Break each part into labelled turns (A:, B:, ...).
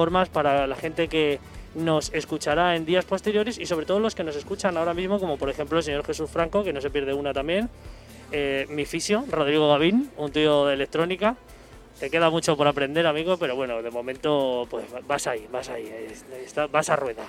A: formas para la gente que nos escuchará en días posteriores y sobre todo los que nos escuchan ahora mismo, como por ejemplo el señor Jesús Franco, que no se pierde una también, eh, mi fisio, Rodrigo Gavín, un tío de electrónica. Te queda mucho por aprender, amigo, pero bueno, de momento pues vas ahí, vas ahí, vas a rueda.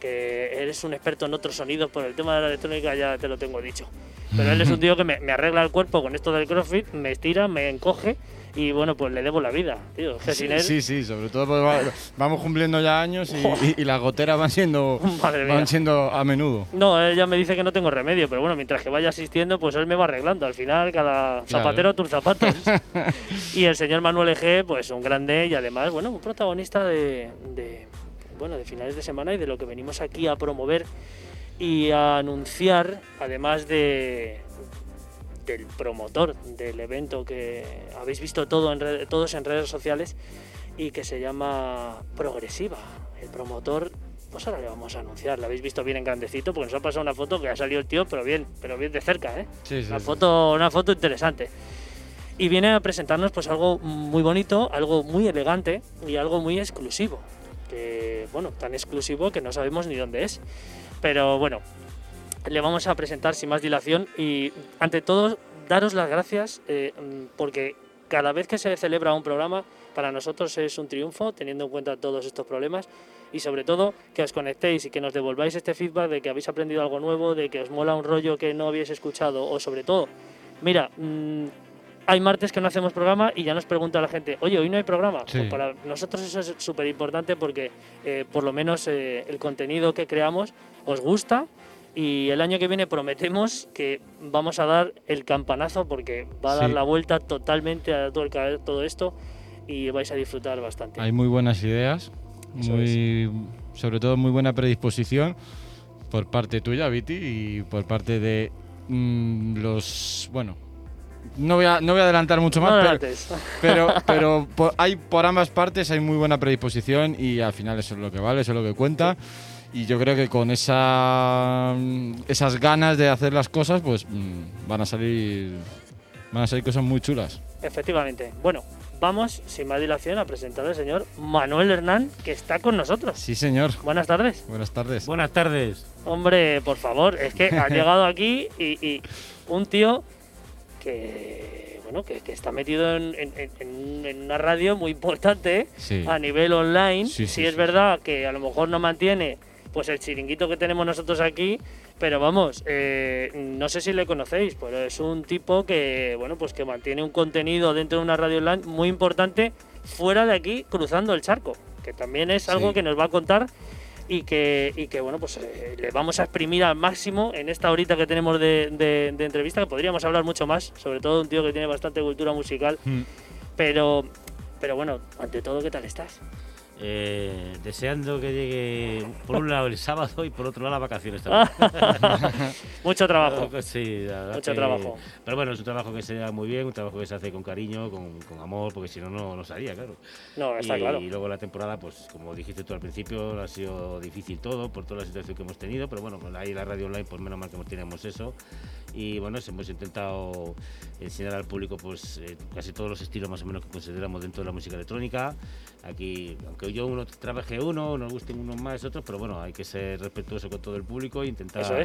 A: Que eres un experto en otros sonidos, por el tema de la electrónica ya te lo tengo dicho. Pero él es un tío que me, me arregla el cuerpo con esto del CrossFit, me estira, me encoge y bueno, pues le debo la vida, tío.
B: sí, sí, sobre todo pues, vamos cumpliendo ya años y, las goteras van siendo, van siendo a menudo.
A: No, ella me dice que no tengo remedio, pero bueno, mientras que vaya asistiendo, pues él me va arreglando. Al final, cada zapatero tus zapatos. y el señor Manuel Eje, pues un grande y además, bueno, un protagonista de, de, bueno, de finales de semana y de lo que venimos aquí a promover y a anunciar, además de, del promotor del evento que habéis visto todo en todos en redes sociales y que se llama Progresiva. El promotor, pues ahora le vamos a anunciar. Lo habéis visto bien en grandecito porque nos ha pasado una foto que ha salido el tío, pero bien, pero bien de cerca, ¿eh? una, Foto, una foto interesante. Y viene a presentarnos pues algo muy bonito, algo muy elegante y algo muy exclusivo. Que, bueno, tan exclusivo que no sabemos ni dónde es. Pero bueno, le vamos a presentar sin más dilación y ante todo daros las gracias eh, porque cada vez que se celebra un programa para nosotros es un triunfo teniendo en cuenta todos estos problemas y sobre todo que os conectéis y que nos devolváis este feedback de que habéis aprendido algo nuevo, de que os mola un rollo que no habéis escuchado o sobre todo, mira, mm, hay martes que no hacemos programa y ya nos pregunta la gente, oye, hoy no hay programa. Pues para nosotros eso es súper importante porque eh, por lo menos eh, el contenido que creamos os gusta y el año que viene prometemos que vamos a dar el campanazo porque va a dar la vuelta totalmente a todo, el, todo esto y vais a disfrutar bastante.
B: Hay muy buenas ideas, muy, sobre todo muy buena predisposición por parte tuya, Viti, y por parte de mm, los, bueno, no voy, a, no voy a adelantar mucho más, pero, pero, hay por ambas partes hay muy buena predisposición y al final eso es lo que vale, eso es lo que cuenta y yo creo que con esa, esas ganas de hacer las cosas, pues mm, van a salir van a salir cosas muy chulas.
A: Efectivamente. Bueno, vamos sin más dilación a presentar al señor Manuel Hernán, que está con nosotros.
B: Sí, señor.
A: Buenas tardes.
B: Buenas tardes.
C: Buenas tardes.
A: Hombre, por favor, es que ha llegado aquí y, un tío que bueno que, está metido en, una radio muy importante a nivel online. Sí, sí, es verdad que a lo mejor no mantiene pues el chiringuito que tenemos nosotros aquí, pero vamos, eh, no sé si le conocéis, pero es un tipo que, bueno, pues que mantiene un contenido dentro de una radio online muy importante fuera de aquí, cruzando el charco, que también es algo que nos va a contar y que, y que bueno, pues eh, le vamos a exprimir al máximo en esta horita que tenemos de, entrevista, que podríamos hablar mucho más, sobre todo un tío que tiene bastante cultura musical, hmm. pero, pero bueno, ante todo, ¿qué tal estás?
C: Eh, deseando que llegue por un lado el sábado y por otro lado las vacaciones
A: también. Mucho trabajo.
C: sí,
A: Mucho trabajo.
C: Pero bueno, es un trabajo que se da muy bien, un trabajo que se hace con cariño, con, amor, porque si no, no, no salía, claro.
A: No, está claro.
C: Y luego la temporada, pues como dijiste tú al principio, ha sido difícil todo por toda la situación que hemos tenido, pero bueno, ahí la radio online, pues menos mal que tenemos eso. Y bueno, hemos intentado enseñar al público pues eh, casi todos los estilos más o menos que consideramos dentro de la música electrónica. Aquí, aunque yo uno trabaje uno, nos gusten unos más, otros, pero bueno, hay que ser respetuoso con todo el público e intentar,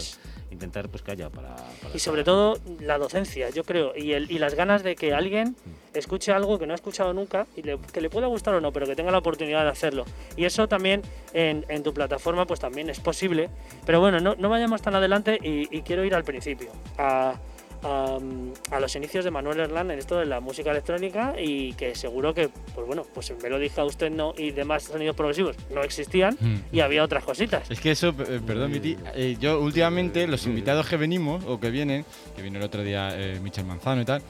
C: intentar pues que haya para,
A: Y sobre todo la docencia, yo creo, y, el, y las ganas de que alguien escuche algo que no ha escuchado nunca y que le pueda gustar o no, pero que tenga la oportunidad de hacerlo. Y eso también en, en tu plataforma pues también es posible. Pero bueno, no, no vayamos tan adelante y, y quiero ir al principio. A, a, los inicios de Manuel Herlán en esto de la música electrónica y que seguro que, pues bueno, pues me lo dije a usted no y demás sonidos progresivos no existían hmm. y había otras cositas.
B: Es que eso, eh, perdón, Miti, eh, yo últimamente los invitados que venimos o que vienen, que vino el otro día eh, Michel Manzano y tal,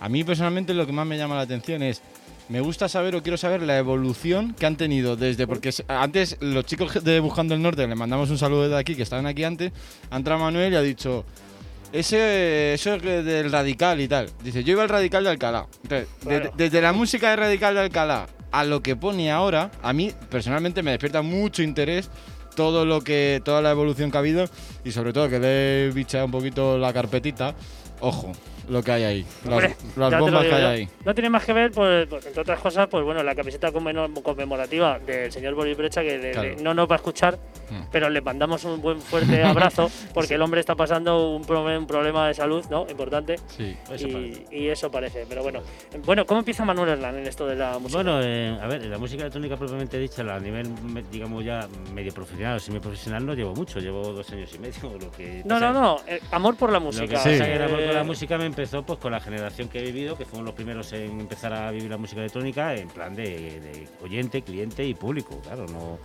B: a mí personalmente lo que más me llama la atención es me gusta saber o quiero saber la evolución que han tenido desde porque antes los chicos de Buscando el Norte le mandamos un saludo desde aquí que estaban aquí antes, ha entrado Manuel y ha dicho ese, eso es del radical y tal. Dice, yo iba al radical de Alcalá. desde la música de radical de Alcalá a lo que pone ahora, a mí personalmente me despierta mucho interés todo lo que, toda la evolución que ha habido y sobre todo que le he bichado un poquito la carpetita. Ojo, lo que hay ahí. Las, bombas que hay ahí.
A: No tiene más que ver, pues, pues, entre otras cosas, pues bueno, la camiseta conmemorativa del señor Boris Brecha, que no nos va a escuchar, hmm. pero le mandamos un buen fuerte abrazo, porque el hombre está pasando un, problema de salud, ¿no? Importante.
B: Sí,
A: eso y, y, eso parece. Pero bueno, bueno, ¿cómo empieza Manuel Hernán en esto de la música?
C: Bueno, eh, a ver, la música electrónica propiamente dicha, a nivel, digamos ya medio profesional o semiprofesional, no llevo mucho, llevo dos años y medio. Lo que
A: no, no, no, eh, amor por la música. Lo que
C: sí. el amor por la música me empezó pues con la generación que he vivido, que fueron los primeros en empezar a vivir la música electrónica en plan de, de oyente, cliente y público, claro, no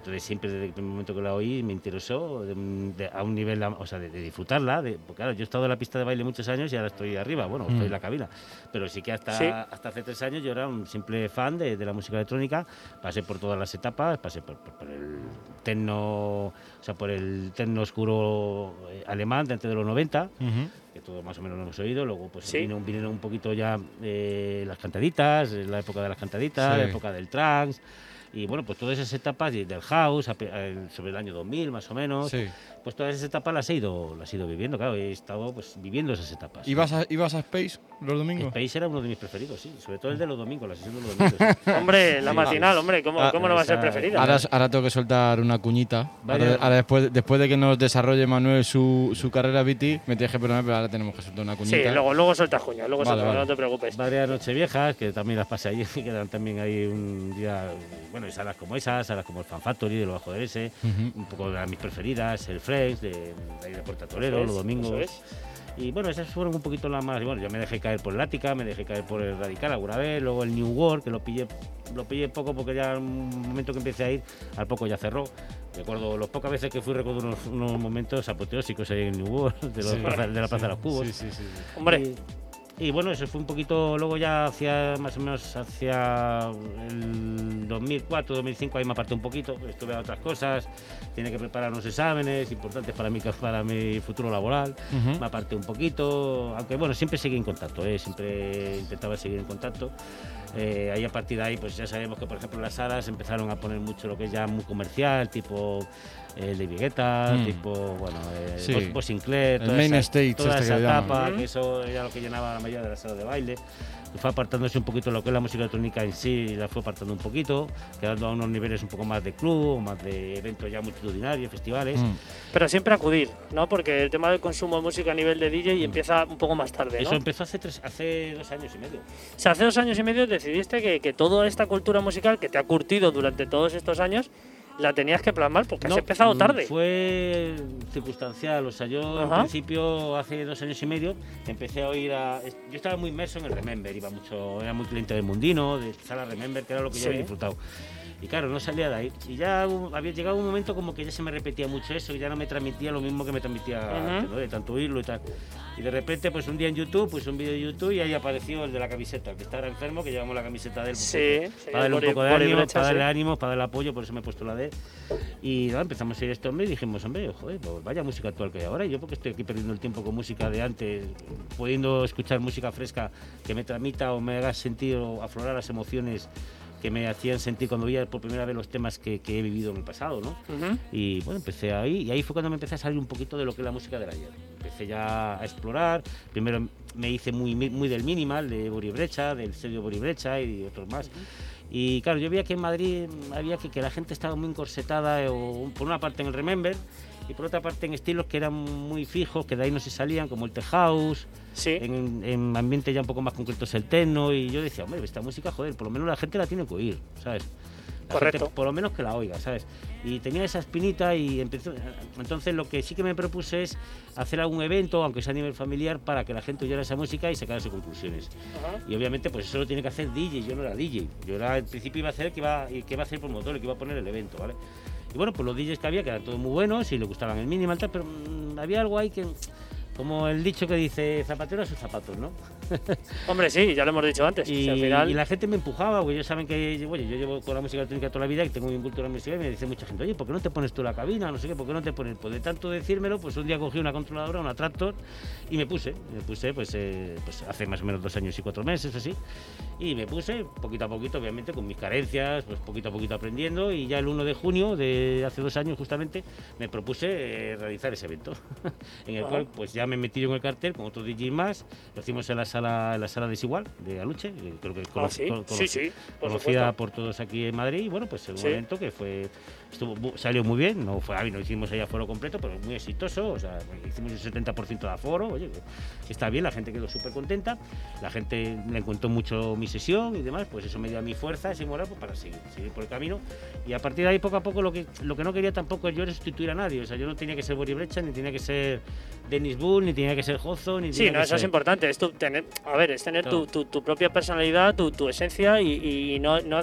C: entonces siempre desde el momento que la oí me interesó a un nivel, o sea, de, disfrutarla. De, porque claro, yo he estado en la pista de baile muchos años y ahora estoy arriba, bueno, estoy en mm. la cabina. Pero sí que hasta, hasta hace tres años yo era un simple fan de, la música electrónica. Pasé por todas las etapas, pasé por, el techno, o sea, por el techno oscuro eh, alemán de antes de los 90. Que todo más o menos lo hemos oído. Luego, pues vino, vinieron un poquito ya eh, las cantaditas, la época de las cantaditas, la época del trance. Y bueno, pues todas esas etapas del house, sobre el año 2000 más o menos, pues todas esas etapas las he ido, las he ido viviendo, claro, he estado pues viviendo esas etapas.
B: ¿Ibas a, ¿Ibas a Space los domingos?
C: Space era uno de mis preferidos, sí, sobre todo el de los domingos, la sesión de los domingos.
A: hombre, la matinal, hombre, ¿cómo, ah, ¿cómo no va a ser preferida?
B: Ahora, ahora, tengo que soltar una cuñita. Ahora, después, después de que nos desarrolle Manuel su, su carrera BT, me tienes que perdonar, pero ahora tenemos que soltar una cuñita.
A: Sí, luego, luego sueltas cuña, luego no te preocupes.
C: Varias Nocheviejas, que también las pasé allí, que quedan también ahí un día, bueno, y salas como esas, salas como el Fan Factory de los Bajo de ese, un poco de mis preferidas, el Fresh, de ahí de Puerta Toledo, los domingos. Y bueno, esas fueron un poquito las más. Bueno, yo me dejé caer por el Ática, me dejé caer por el Radical alguna vez, luego el New World, que lo pillé, lo pillé poco porque ya en un momento que empecé a ir, al poco ya cerró. Recuerdo las pocas veces que fui, recuerdo unos, unos momentos apoteósicos ahí en New World, de, los de la Plaza de los Cubos.
B: Sí, sí, sí.
A: Hombre.
C: Y bueno, eso fue un poquito, luego ya hacia más o menos hacia el 2004, 2005, ahí me aparté un poquito, estuve a otras cosas, tiene que preparar unos exámenes importantes para mi, para mi futuro laboral, me aparté un poquito, aunque bueno, siempre seguí en contacto, ¿eh? siempre intentaba seguir en contacto. Eh, ahí a partir de ahí, pues ya sabemos que por ejemplo las salas empezaron a poner mucho lo que es ya muy comercial, tipo eh, de Vigueta, mm. tipo, bueno, eh, sí. Sinclair,
B: el main stage,
C: toda esa este etapa, que eso era lo que llenaba la mayoría de las salas de baile. Fue apartándose un poquito lo que es la música electrónica en sí, la fue apartando un poquito, quedando a unos niveles un poco más de club, más de eventos ya multitudinarios, festivales. Mm.
A: Pero siempre acudir, ¿no? Porque el tema del consumo de música a nivel de DJ mm. empieza un poco más tarde, ¿no?
C: Eso empezó hace, tres, hace dos años y medio.
A: O sea, hace dos años y medio decidiste que, que toda esta cultura musical que te ha curtido durante todos estos años la tenías que plasmar porque has empezado tarde.
C: Fue circunstancial, o sea, yo al principio, hace dos años y medio, empecé a oír a. Yo estaba muy inmerso en el Remember, iba mucho, era muy cliente del Mundino, de Sala Remember, que era lo que yo había disfrutado. Y claro, no salía de ahí. Y ya había llegado un momento como que ya se me repetía mucho eso y ya no me transmitía lo mismo que me transmitía de tanto oírlo y tal. Y de repente, pues un día en YouTube, pues un vídeo de YouTube y ahí apareció el de la camiseta, que estaba enfermo, que llevamos la camiseta de él.
A: Sí,
C: para darle un poco de ánimo, para darle ánimo, para darle apoyo, por eso me he puesto la de Y nada, empezamos a ir a este hombre y dijimos, hombre, joder, pues vaya música actual que hay ahora. Y yo porque estoy aquí perdiendo el tiempo con música de antes, pudiendo escuchar música fresca que me transmita o me haga sentir o aflorar las emociones que me hacían sentir cuando veía por primera vez los temas que, he vivido en el pasado, ¿no? Y bueno, empecé ahí, y ahí fue cuando me empecé a salir un poquito de lo que es la música del ayer. Empecé ya a explorar, primero me hice muy, muy del minimal, de Bori Brecha, del sello Bori Brecha y otros más. Y claro, yo veía que en Madrid había que, que la gente estaba muy encorsetada, o, por una parte en el Remember, y por otra parte en estilos que eran muy fijos, que de ahí no se salían, como el The House,
A: sí.
C: en, en ambientes ya un poco más concretos el techno, y yo decía, hombre, esta música, joder, por lo menos la gente la tiene que oír, ¿sabes?
A: Correcto.
C: por lo menos que la oiga, ¿sabes? Y tenía esa espinita y empezó, entonces lo que sí que me propuse es hacer algún evento, aunque sea a nivel familiar, para que la gente oyera esa música y sacara conclusiones. Y obviamente pues eso lo tiene que hacer DJ, yo no era DJ, yo era, al principio iba a hacer que iba, que iba a hacer el promotor, que iba a poner el evento, ¿vale? Y bueno, pues los DJs que había, que eran todos muy buenos y le gustaban el minimal, tal, pero mm, había algo ahí que como el dicho que dice zapatero a sus zapatos, ¿no?
A: Hombre, sí, ya lo hemos dicho antes.
C: Y, la gente me empujaba, porque ellos saben que oye, yo llevo con la música electrónica toda la vida y tengo un cultura musical y me dice mucha gente, oye, ¿por qué no te pones tú la cabina? No sé qué, ¿por qué no te pones? Pues de tanto decírmelo, pues un día cogí una controladora, una Tractor y me puse. Me puse pues, eh, pues hace más o menos dos años y cuatro meses, así. Y me puse poquito a poquito, obviamente, con mis carencias, pues poquito a poquito aprendiendo. Y ya el 1 de junio de hace dos años, justamente, me propuse eh, realizar ese evento, en el cual pues ya también metido en el cartel con otro DJ más. Lo hicimos en la sala en la sala desigual de Aluche, creo que
A: ah, sí? sí,
C: conocida por todos aquí en Madrid. Y bueno, pues el momento que fue estuvo, salió muy bien, no fue, no hicimos ahí aforo completo, pero muy exitoso, o sea, hicimos el 70% de aforo, oye, está bien, la gente quedó súper contenta, la gente le encontró mucho mi sesión y demás, pues eso me dio a mi fuerza, ese moral, pues para seguir, seguir, por el camino, y a partir de ahí poco a poco lo que, lo que no quería tampoco es yo era sustituir a nadie, o sea, yo no tenía que ser Boris Brecha, ni tenía que ser Dennis Bull, ni tenía que ser Jozo, ni
A: Sí,
C: no,
A: eso es importante, es tener, a ver, es tener tu, tu, propia personalidad, tu, tu esencia y, y no, no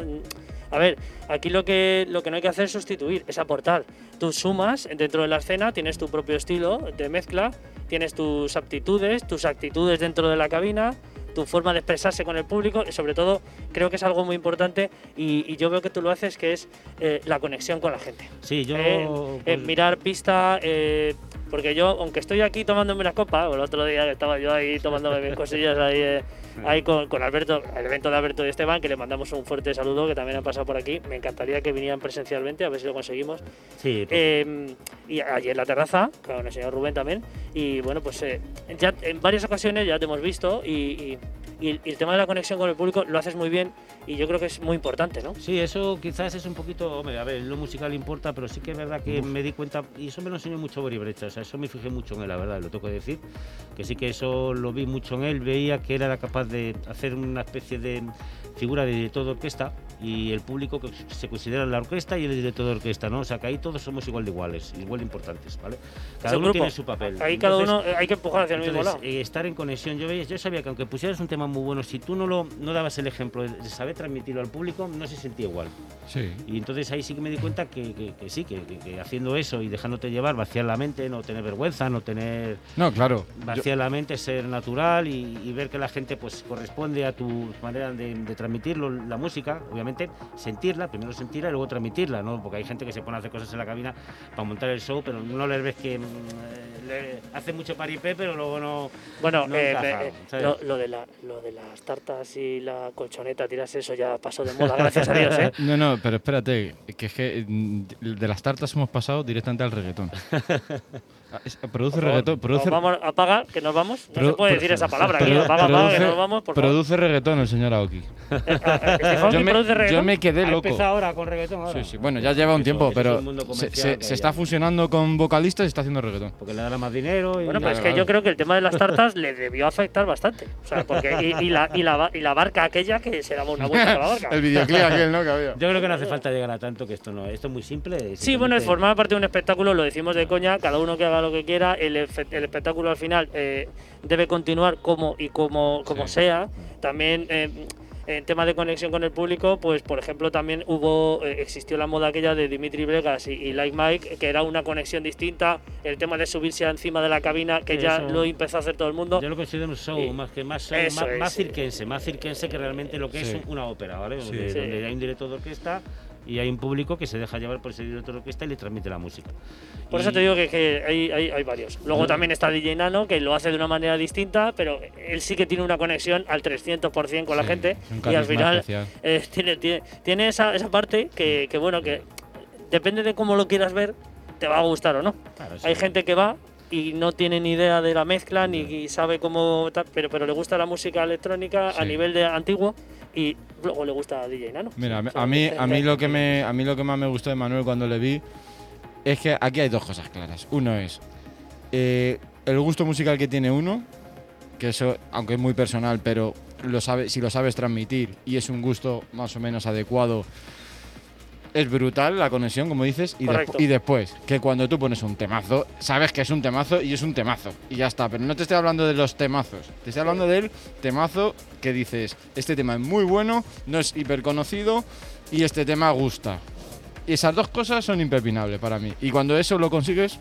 A: a ver, aquí lo que, lo que no hay que hacer es sustituir, es aportar. Tú sumas dentro de la escena, tienes tu propio estilo de mezcla, tienes tus aptitudes, tus actitudes dentro de la cabina, tu forma de expresarse con el público y sobre todo creo que es algo muy importante y, yo veo que tú lo haces que es eh, la conexión con la gente.
C: Sí, yo...
A: Eh, eh, pues mirar pista, porque yo aunque estoy aquí tomándome una copa, el otro día estaba yo ahí tomándome mis cosillas ahí ahí con, con, Alberto, el evento de Alberto y Esteban, que le mandamos un fuerte saludo, que también han pasado por aquí. Me encantaría que vinieran presencialmente, a ver si lo conseguimos.
C: Sí.
A: Pues y allí en la terraza, con el señor Rubén también. Y bueno, pues eh, ya en varias ocasiones ya te hemos visto y, y, el tema de la conexión con el público lo haces muy bien y yo creo que es muy importante, ¿no?
C: Sí, eso quizás es un poquito, hombre, a ver, lo musical importa, pero sí que es verdad que me di cuenta, y eso me lo enseñó mucho Bori Brecha, o sea, eso me fijé mucho en él, la verdad, lo tengo que decir, que sí que eso lo vi mucho en él, veía que era capaz de hacer una especie de figura de director de orquesta y el público que se considera la orquesta y el director de orquesta, ¿no? O sea, que ahí todos somos igual de iguales, igual de importantes, ¿vale? Cada uno tiene su papel.
A: Ahí cada uno eh, hay que empujar hacia el mismo lado.
C: Eh, estar en conexión, yo, veía, yo sabía que aunque pusieras un tema muy bueno, si tú no lo no dabas el ejemplo de saber transmitirlo al público, no se sentía igual.
B: Sí.
C: Y entonces ahí sí que me di cuenta que, que, sí, que, haciendo eso y dejándote llevar, vaciar la mente, no tener vergüenza, no tener...
B: No, claro.
C: Vaciar la mente, ser natural y, ver que la gente pues corresponde a tu manera de, de transmitirlo, la música, obviamente, sentirla, primero sentirla y luego transmitirla, ¿no? Porque hay gente que se pone a hacer cosas en la cabina para montar el show, pero no les ves que mm, le hace mucho paripé, pero luego no.
A: Bueno, eh, lo, de la, lo de las tartas y la colchoneta, tiras eso ya pasó de moda, gracias a Dios, ¿eh?
B: No, no, pero espérate, que es que mm, de las tartas hemos pasado directamente al reggaetón. Ah, produce reggaetón. Produce...
A: Vamos, apaga, que nos vamos. No se puede decir esa palabra. que apaga, apaga, que nos vamos. Por
B: produce reggaetón el señor Aoki.
A: Eh, eh, eh, yo, me,
B: yo, me, quedé loco.
C: Empieza ahora con reggaetón. Ahora.
B: Sí, sí. Bueno, ya lleva un tiempo, pero se, se, está fusionando con vocalistas y está haciendo reggaetón.
C: Porque le dará más dinero.
A: Y bueno, pues es que yo creo que el tema de las tartas le debió afectar bastante. O sea, porque, y, la, y, la, y la barca aquella que se daba una vuelta a la barca.
B: el videoclip aquel, ¿no? Que había.
C: Yo creo que no hace falta llegar a tanto, que esto no esto es muy simple.
A: Sí, bueno, es formar parte de un espectáculo, lo decimos de coña, cada uno que haga lo que quiera. El el, espectáculo al final eh, debe continuar como y como, como sea. También eh, en tema de conexión con el público, pues por ejemplo también hubo, eh, existió la moda aquella de Dimitri Vegas y, Like Mike, que era una conexión distinta, el tema de subirse encima de la cabina, que ya lo empezó a hacer todo el mundo.
C: Yo lo considero un show, más que más, más, cirquense, más cirquense que realmente lo que es una ópera, ¿vale? donde hay un director de orquesta y hay un público que se deja llevar por ese director de orquesta y le transmite la música.
A: Por eso te digo que, hay, hay, varios. Luego también está DJ Nano, que lo hace de una manera distinta, pero él sí que tiene una conexión al 300% con la gente y al final eh, tiene, tiene, esa, esa parte que, que, bueno, que depende de cómo lo quieras ver, te va a gustar o no. hay gente que va y no tiene ni idea de la mezcla ni sabe cómo pero pero le gusta la música electrónica a nivel de antiguo y luego le gusta a DJ Nano.
B: Mira, a mí, a mí lo que me, a mí lo que más me gustó de Manuel cuando le vi es que aquí hay dos cosas claras. Uno es eh, el gusto musical que tiene uno, que eso, aunque es muy personal, pero lo sabe, si lo sabes transmitir y es un gusto más o menos adecuado es brutal la conexión, como dices, y, y, después, que cuando tú pones un temazo, sabes que es un temazo y es un temazo, y ya está. Pero no te estoy hablando de los temazos, te estoy hablando del temazo que dices, este tema es muy bueno, no es hiper conocido y este tema gusta. Y esas dos cosas son impepinables para mí. Y cuando eso lo consigues...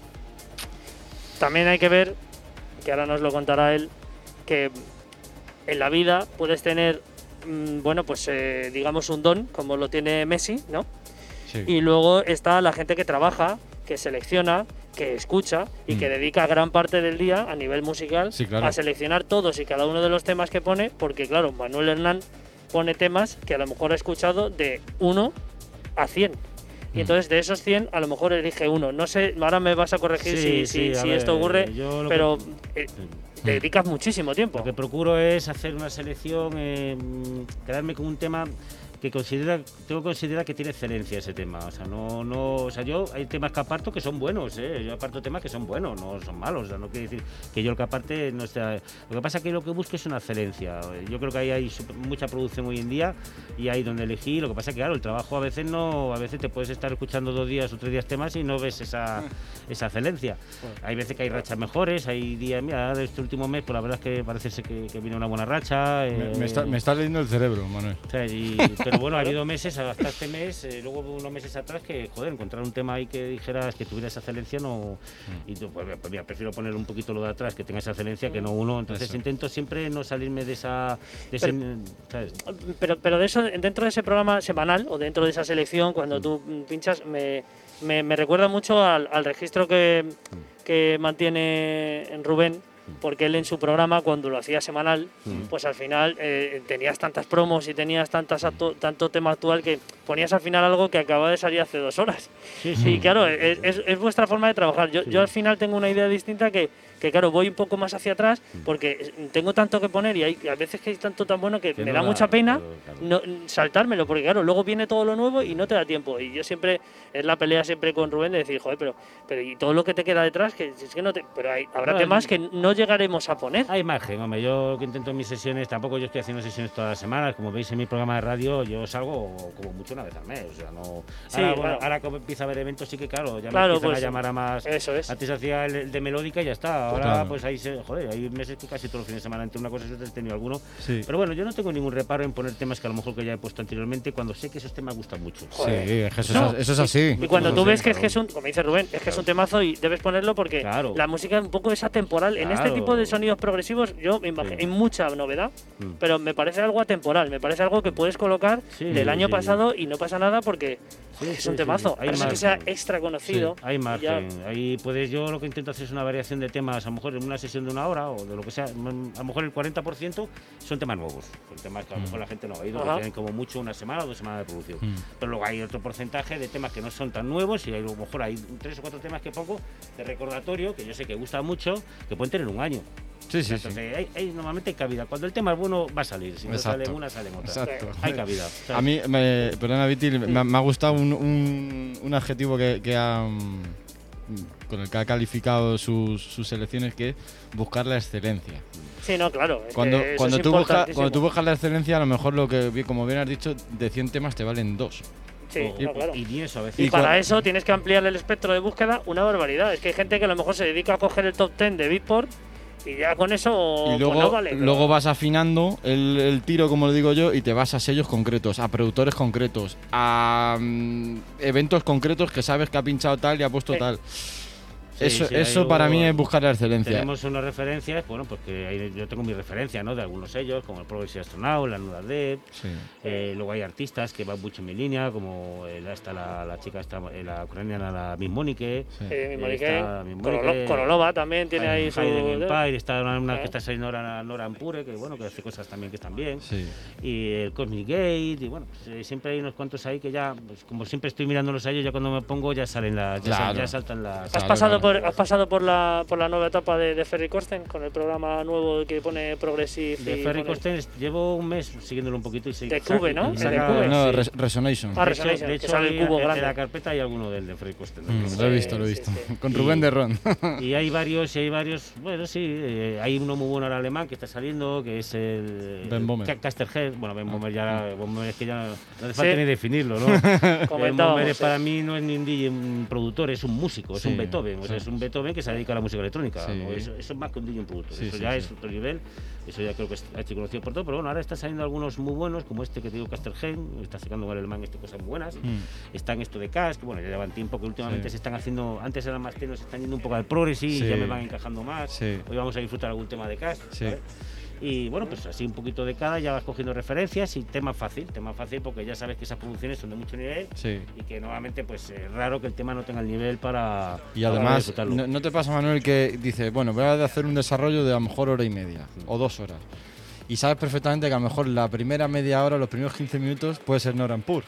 A: También hay que ver, que ahora nos lo contará él, que en la vida puedes tener, mm, bueno, pues eh, digamos un don, como lo tiene Messi, ¿no? Y luego está la gente que trabaja, que selecciona, que escucha y que mm. dedica gran parte del día a nivel musical a seleccionar todos y cada uno de los temas que pone, porque claro, Manuel Hernán pone temas que a lo mejor ha escuchado de 1 a 100. y entonces de esos 100 a lo mejor elige uno. No sé, ahora me vas a corregir si, si, esto ocurre, pero eh, dedicas muchísimo tiempo.
C: Lo que procuro es hacer una selección, eh, quedarme con un tema que considera, tengo que considerar que tiene excelencia ese tema. O sea, no, no, o sea, yo hay temas que aparto que son buenos, ¿eh? yo aparto temas que son buenos, no son malos. O sea, no quiere decir que yo el que aparte no esté. Lo que pasa es que lo que busco es una excelencia. Yo creo que ahí hay mucha producción hoy en día y hay donde elegir. Lo que pasa es que claro, el trabajo a veces no, a veces te puedes estar escuchando dos días o tres días temas y no ves esa, esa excelencia. Hay veces que hay rachas mejores, hay días, mira, de este último mes, pues la verdad es que parece que, que viene una buena racha.
B: Me, está, me, está, leyendo el cerebro, Manuel.
C: O sea, y, pero bueno, ha habido meses, hasta este mes, eh, luego unos meses atrás, que, joder, encontrar un tema ahí que dijeras que tuviera esa excelencia, no. Mm. Y pues, pues, mira, prefiero poner un poquito lo de atrás, que tenga esa excelencia, que no uno. Entonces intento siempre no salirme de esa.
A: pero, pero, de eso, dentro de ese programa semanal o dentro de esa selección, cuando mm. tú pinchas, me, me, recuerda mucho al, al registro que, mm. que mantiene Rubén porque él en su programa, cuando lo hacía semanal, mm. pues al final eh, tenías tantas promos y tenías tantas tanto tema actual que ponías al final algo que acaba de salir hace dos horas. Sí, sí. Y claro, es, es, vuestra forma de trabajar. Yo, yo al final tengo una idea distinta que que claro, voy un poco más hacia atrás mm. porque tengo tanto que poner y hay a veces que hay tanto tan bueno que, me da, mucha pena no, saltármelo, porque claro, luego viene todo lo nuevo y no te da tiempo. Y yo siempre, es la pelea siempre con Rubén de decir, joder, pero, pero y todo lo que te queda detrás, que es que no te. Pero hay, habrá temas que no llegaremos a poner.
C: Hay margen, hombre. Yo lo que intento en mis sesiones, tampoco yo estoy haciendo sesiones todas las semanas, como veis en mi programa de radio, yo salgo como mucho una vez al mes. O sea, no. Sí, ahora, ahora como empieza a haber eventos, sí que claro, ya me empiezan a pues, llamar a más.
A: Eso es.
C: Antes hacía el de melódica y ya está ahora pues ahí se, joder, hay meses que casi todos los fines de semana entre una cosa y otra he tenido alguno. Pero bueno, yo no tengo ningún reparo en poner temas que a lo mejor que ya he puesto anteriormente cuando sé que esos temas gustan mucho.
B: Sí, eso, es, así.
A: Y cuando tú ves que es que es un, como dice Rubén, es que es un temazo y debes ponerlo porque la música es un poco es atemporal. En este tipo de sonidos progresivos, yo me imagino, hay mucha novedad, mm. pero me parece algo atemporal, me parece algo que puedes colocar del año pasado y no pasa nada porque es un temazo. Hay que sea extra conocido.
C: hay margen. Ahí puedes, yo lo que intento hacer es una variación de temas, a lo mejor en una sesión de una hora o de lo que sea, a lo mejor el 40% son temas nuevos, son temas que a lo mejor la gente no ha oído, que tienen como mucho una semana o dos semanas de producción. Mm. Pero luego hay otro porcentaje de temas que no son tan nuevos y a lo mejor hay tres o cuatro temas que pongo de recordatorio, que yo sé que gusta mucho, que pueden tener un año.
B: Sí, sí,
C: Entonces, Hay, normalmente hay cabida. Cuando el tema es bueno, va a salir. Si no sale una, sale otra. Exacto. Hay cabida.
B: A mí, me, perdona, Viti, me, ha gustado un, un, adjetivo que, que ha, con el que ha calificado sus, sus selecciones, que es buscar la excelencia.
A: Sí, no, claro.
B: Cuando, cuando, tú buscas, cuando tú buscas la excelencia, a lo mejor lo que, como bien has dicho, de 100 temas te valen dos.
A: Sí, claro. y, eso, a veces. y, para eso tienes que ampliar el espectro de búsqueda una barbaridad. Es que hay gente que a lo mejor se dedica a coger el top 10 de Beatport y ya con eso
B: y luego,
A: pues vale,
B: luego vas afinando el, tiro, como lo digo yo, y te vas a sellos concretos, a productores concretos, a mm, eventos concretos que sabes que ha pinchado tal y ha puesto tal eso, eso para mí es buscar la excelencia.
C: Tenemos unas referencias, bueno, pues que yo tengo mi referencia, ¿no? De algunos sellos, como el Progressive Astronaut, la Nuda Dead. Eh, luego hay artistas que van mucho en mi línea, como está la, la, chica, está, eh, la ucraniana, la Miss Monique.
A: Sí, Korolova también tiene ahí su.
C: Empire, está una, que está saliendo Nora, Nora Ampure, que bueno, que hace cosas también que están bien. Y el Cosmic Gate, y bueno, pues, eh, siempre hay unos cuantos ahí que ya, pues, como siempre estoy mirando los sellos, ya cuando me pongo ya salen las. Ya, saltan las.
A: ¿Has pasado ¿Has pasado por la, por la nueva etapa de, de Ferry Corsten con el programa nuevo que pone Progressive?
C: De Ferry Corsten llevo un mes siguiéndolo un poquito y
A: sí. De Cube, ¿no?
B: De Cube. No, Resonation.
A: Ah, Resonation.
C: De hecho, hay, el cubo grande. en la carpeta hay alguno del de Ferry Corsten.
B: Mm, lo he visto, lo he visto. con Rubén de Ron.
C: y hay varios, y hay varios. Bueno, sí, eh, hay uno muy bueno ahora alemán que está saliendo, que es el.
B: Ben Bomer.
C: Casterhead. Bueno, Ben Bomer ya. Ben es que ya no hace falta ni definirlo, ¿no? ben Bomer para mí no es ni un DJ, un productor, es un músico, es un Beethoven. O sea, es un Beethoven que se dedica a la música electrónica. Eso, es más que un DJ producto. eso ya es otro nivel. Eso ya creo que ha hecho conocido por todo. Pero bueno, ahora están saliendo algunos muy buenos, como este que te digo, Castelgen. Está sacando con el alemán este, cosas muy buenas. Mm. Están esto de Cash, que bueno, ya llevan tiempo que últimamente se están haciendo. Antes eran más tenos, se están yendo un poco al progressive y ya me van encajando más. Hoy vamos a disfrutar algún tema de Cash. Y bueno, pues así un poquito de cada, ya vas cogiendo referencias y tema fácil, tema fácil porque ya sabes que esas producciones son de mucho nivel y que nuevamente pues es raro que el tema no tenga el nivel para...
B: Y además, no, te pasa Manuel que dice, bueno, voy a hacer un desarrollo de a lo mejor hora y media o dos horas. Y sabes perfectamente que a lo mejor la primera media hora, los primeros 15 minutos puede ser Noran Pur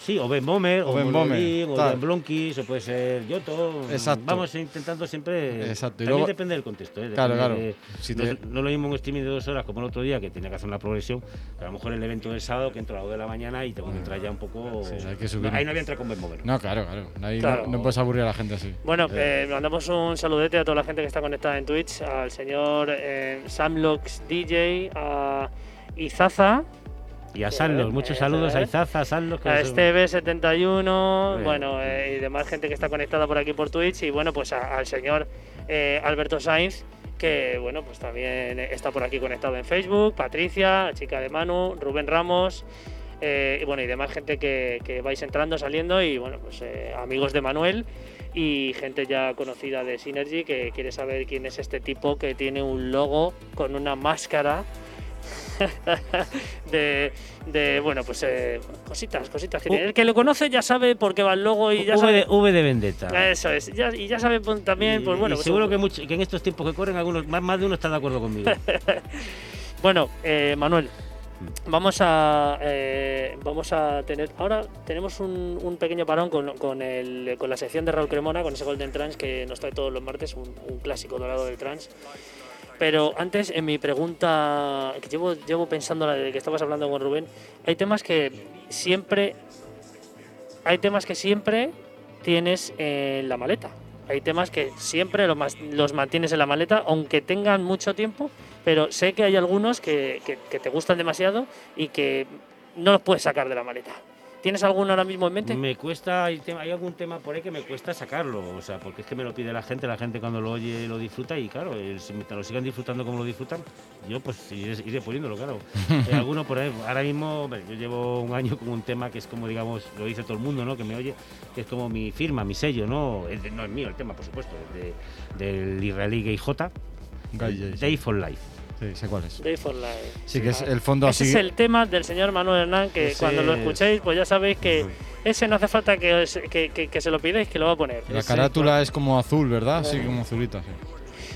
C: Sí, o Ben Bomer, o,
B: Ben
C: Bomer, o Ben Blonkis, o puede ser Yoto.
B: Exacto.
C: Vamos intentando siempre.
B: Exacto.
C: Y también depende del contexto. ¿eh?
B: claro, claro.
C: si no, lo mismo un streaming de dos horas como el otro día, que tenía que hacer una progresión, a lo mejor el evento del sábado que entro a las 2 de la mañana y tengo que entrar ya un poco.
B: Sí, hay que subir.
C: ahí no voy a entrar con Ben Bomer.
B: No, claro, claro. No, puedes aburrir a la gente así.
A: Bueno, eh, mandamos un saludete a toda la gente que está conectada en Twitch, al señor eh, Samlox DJ, a Izaza
C: y a Sanlos, muchos saludos a Izaza, a Sanlos.
A: A STB71, bueno, eh, y demás gente que está conectada por aquí por Twitch. Y bueno, pues al señor eh, Alberto Sainz, que bueno, pues también está por aquí conectado en Facebook. Patricia, chica de Manu, Rubén Ramos. Eh, y bueno, y demás gente que, que, vais entrando, saliendo. Y bueno, pues amigos de Manuel y gente ya conocida de Synergy que quiere saber quién es este tipo que tiene un logo con una máscara de, bueno, pues eh, cositas, cositas. Que el que lo conoce ya sabe por qué va el logo y ya
C: v
A: sabe.
C: De, v de Vendetta.
A: Eso es. y ya sabe también, pues bueno.
C: Pues seguro que, mucho, que en estos tiempos que corren, algunos más, más de uno está de acuerdo conmigo.
A: bueno, eh, Manuel. Vamos a eh, vamos a tener ahora tenemos un, pequeño parón con, con, el, con la sección de Raúl Cremona con ese Golden Trans que nos trae todos los martes un, un clásico dorado del trans pero antes, en mi pregunta, que llevo, llevo pensando de que estabas hablando con Rubén, hay temas que siempre. Hay temas que siempre tienes en la maleta. Hay temas que siempre los, mantienes en la maleta, aunque tengan mucho tiempo, pero sé que hay algunos que te gustan demasiado y que no los puedes sacar de la maleta. ¿Tienes alguno ahora mismo en mente?
C: Me cuesta, hay, hay, algún tema por ahí que me cuesta sacarlo, o sea, porque es que me lo pide la gente, la gente cuando lo oye lo disfruta y claro, si me lo sigan disfrutando como lo disfrutan, yo pues iré, poniéndolo, claro. hay alguno por ahí, ahora mismo, yo llevo un año con un tema que es como, digamos, lo dice todo el mundo, ¿no? Que me oye, que es como mi firma, mi sello, ¿no? no es mío el tema, por supuesto, es del israelí Gay J, Day for Life.
B: Sí, sé cuál es.
A: Day for Life.
B: Sí, que es el fondo
A: ese
B: así.
A: es el tema del señor Manuel Hernán, que cuando lo escuchéis, pues ya sabéis que ese no hace falta que, que, que, se lo pidáis, que lo va a poner.
B: La carátula es como azul, ¿verdad? Sí, como azulita, sí.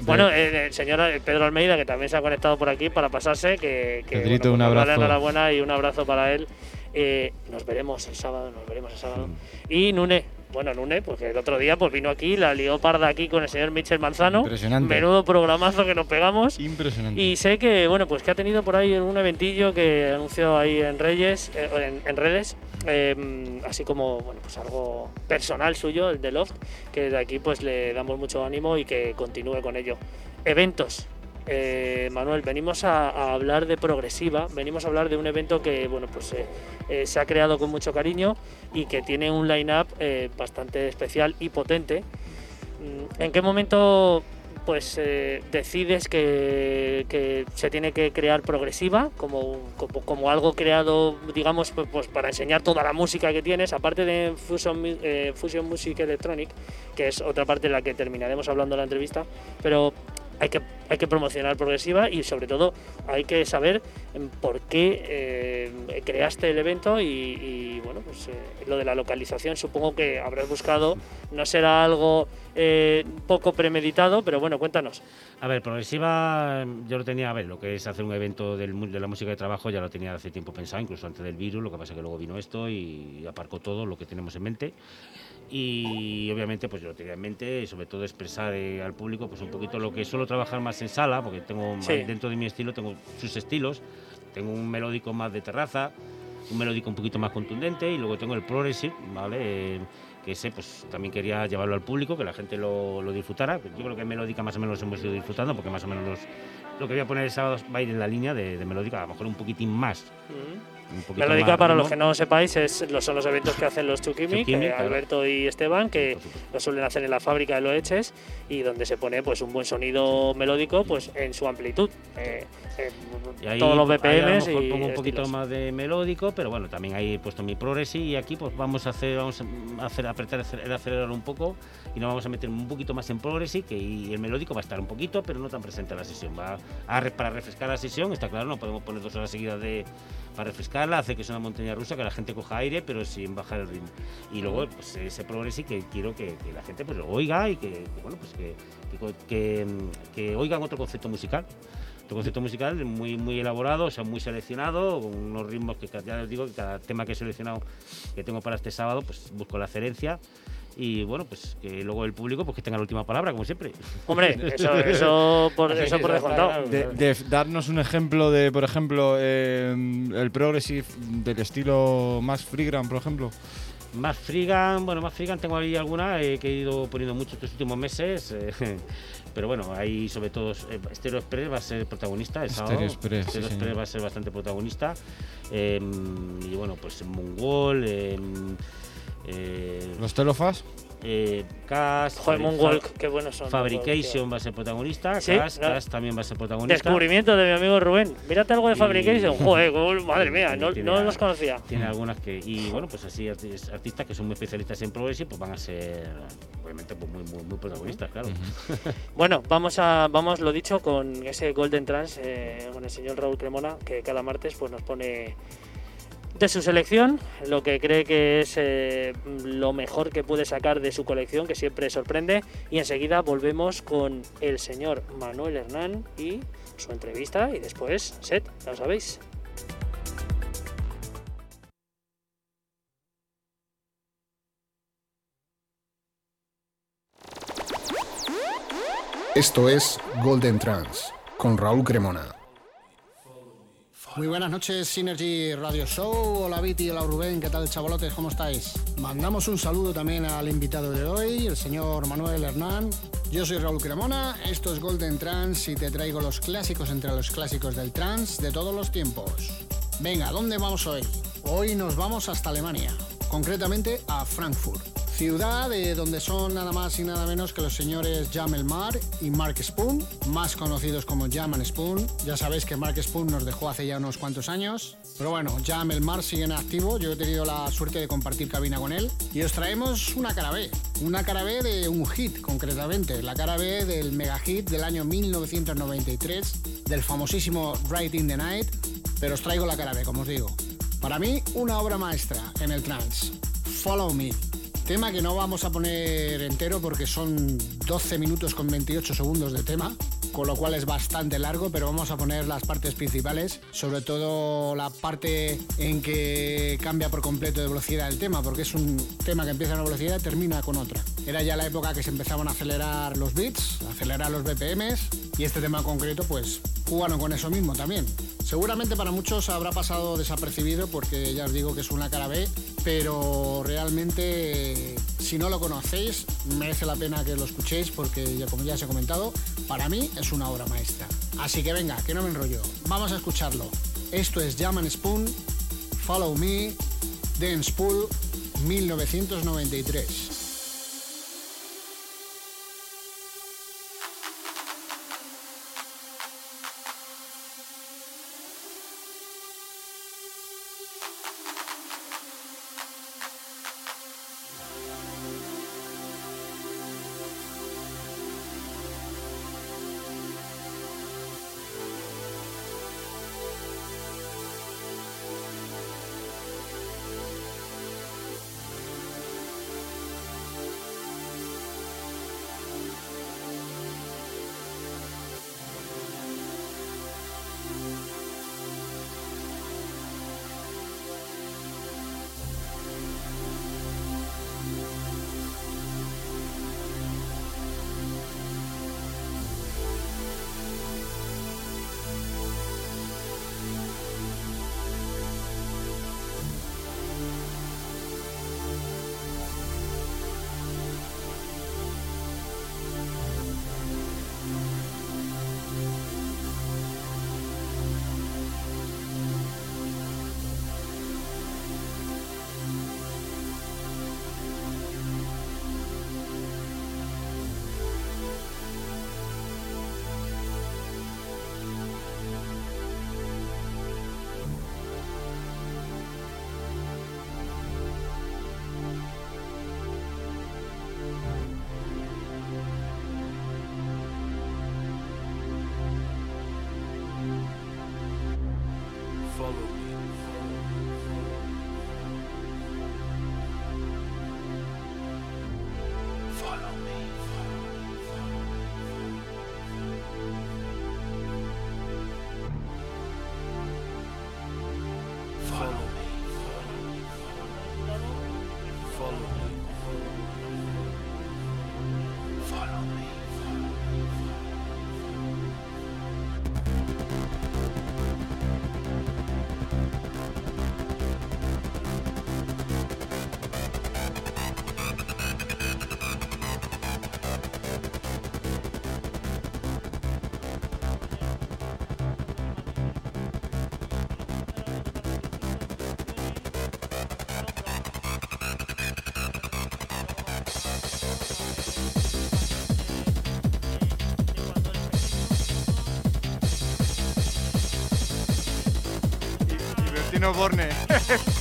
A: Bueno, el, señor Pedro Almeida, que también se ha conectado por aquí para pasarse, que, que
B: Pedrito, un pues, abrazo.
A: enhorabuena y un abrazo para él. Eh, nos veremos el sábado, nos veremos el sábado. Y Nune, bueno, Nune, porque el otro día pues vino aquí, la lió parda aquí con el señor Michel Manzano.
B: Impresionante.
A: Menudo programazo que nos pegamos.
B: Impresionante.
A: Y sé que, bueno, pues que ha tenido por ahí un eventillo que anunció ahí en Reyes, eh, en, redes, em, así como, bueno, pues algo personal suyo, el de Loft, que de aquí pues le damos mucho ánimo y que continúe con ello. Eventos, eh, Manuel, venimos a, hablar de progresiva, venimos a hablar de un evento que bueno, pues, eh, eh, se ha creado con mucho cariño y que tiene un line-up bastante especial y potente. Mm, ¿En qué momento pues decides que, se tiene que crear progresiva como, como, algo creado, digamos, pues, pues, para enseñar toda la música que tienes, aparte de Fusion, Fusion Music Electronic, que es otra parte de la que terminaremos hablando en la entrevista, pero hay que, hay que promocionar progresiva y sobre todo hay que saber por qué eh, creaste el evento y, bueno, pues eh, lo de la localización supongo que habrás buscado, no será algo eh, poco premeditado, pero bueno, cuéntanos.
C: A ver, progresiva yo lo tenía, a ver, lo que es hacer un evento del, de la música de trabajo ya lo tenía hace tiempo pensado, incluso antes del virus, lo que pasa que luego vino esto y aparcó todo lo que tenemos en mente y obviamente pues yo lo tenía en mente y sobre todo expresar eh, al público pues un poquito lo que suelo trabajar más en sala porque tengo dentro de mi estilo tengo sus estilos. Tengo un melódico más de terraza un melódico un poquito más contundente y luego tengo el progressive vale eh, que ese pues también quería llevarlo al público que la gente lo, lo disfrutara. Yo creo que melódica más o menos hemos ido disfrutando porque más o menos lo que voy a poner el sábado va a ir en la línea de, melódica a lo mejor un poquitín más
A: Melódica, para los que no sepáis, es, son los eventos que hacen los Chukimi, Alberto y Esteban, que lo suelen hacer en la fábrica de Loeches y donde se pone pues un buen sonido melódico pues en su amplitud. Eh, todos los BPMs
C: y pongo un poquito más de melódico, pero bueno, también ahí he puesto mi progresi y aquí pues vamos a hacer vamos a hacer apretar el acelerador un poco y nos vamos a meter un poquito más en progresi que y el melódico va a estar un poquito, pero no tan presente en la sesión. Va a, para refrescar la sesión, está claro, no podemos poner dos horas seguidas de para refrescarla, hace que sea una montaña rusa, que la gente coja aire, pero sin bajar el ritmo. Y luego pues, ese progresi que quiero que, la gente pues lo oiga y que, bueno pues que, que, oigan otro concepto musical. un concepto musical muy, muy elaborado, o sea, muy seleccionado, con unos ritmos que ya les digo que cada tema que he seleccionado que tengo para este sábado, pues busco la excelencia y bueno, pues que luego el público pues que tenga la última palabra, como siempre.
A: Hombre, eso, eso por, eso por descontado.
B: De, darnos un ejemplo de, por ejemplo, eh, el progressive del estilo Max Freegram, por ejemplo.
C: Más Frigan, bueno, más Frigan tengo ahí alguna eh, que he ido poniendo mucho estos últimos meses. Eh, pero bueno, ahí sobre todo eh, Stereo Express va a ser protagonista.
B: Stereo Express,
C: Stereo Express va a ser bastante protagonista. Em, y bueno, pues Moonwall.
B: Eh, ¿Los Telofas?
C: Eh, Cast,
A: Joder, Moonwalk, qué buenos son.
C: Fabrication va a ser protagonista. ¿Sí? Cast, también va a ser protagonista.
A: Descubrimiento de mi amigo Rubén. Mírate algo de Fabrication. Joder, madre mía, no, no los conocía.
C: Tiene algunas que. Y bueno, pues así, artistas que son muy especialistas en Progressive, pues van a ser, obviamente, pues muy, muy, muy protagonistas, claro.
A: bueno, vamos a, vamos, lo dicho, con ese Golden Trans, eh, con el señor Raúl Cremona, que cada martes pues nos pone de su selección, lo que cree que es eh, lo mejor que puede sacar de su colección, que siempre sorprende. Y enseguida volvemos con el señor Manuel Hernán y su entrevista y después set, ya lo sabéis.
D: Esto es Golden Trans con Raúl Cremona.
E: Muy buenas noches, Synergy Radio Show. Hola Viti, hola Rubén, ¿qué tal chavalotes? ¿Cómo estáis? Mandamos un saludo también al invitado de hoy, el señor Manuel Hernán. Yo soy Raúl Cremona, esto es Golden Trans y te traigo los clásicos entre los clásicos del trans de todos los tiempos. Venga, ¿dónde vamos hoy? Hoy nos vamos hasta Alemania, concretamente a Frankfurt ciudad de donde son nada más y nada menos que los señores Jamel Mar y Mark Spoon, más conocidos como Jam Spoon. Ya sabéis que Mark Spoon nos dejó hace ya unos cuantos años, pero bueno, Jamel Mar sigue en activo, yo he tenido la suerte de compartir cabina con él y os traemos una cara B, una cara B de un hit concretamente, la cara B del mega hit del año 1993, del famosísimo Right in the Night, pero os traigo la cara B, como os digo. Para mí, una obra maestra en el trance. Follow Me. Tema que no vamos a poner entero porque son 12 minutos con 28 segundos de tema, con lo cual es bastante largo, pero vamos a poner las partes principales, sobre todo la parte en que cambia por completo de velocidad el tema, porque es un tema que empieza a una velocidad y termina con otra. Era ya la época que se empezaban a acelerar los bits, acelerar los BPMs, y este tema concreto pues jugaron con eso mismo también. Seguramente para muchos habrá pasado desapercibido porque ya os digo que es una cara B, pero realmente si no lo conocéis merece la pena que lo escuchéis porque ya, como ya os he comentado, para mí es una obra maestra. Así que venga, que no me enrollo, vamos a escucharlo. Esto es Jam Spoon, Follow Me, Dance Pool 1993.
B: Borne.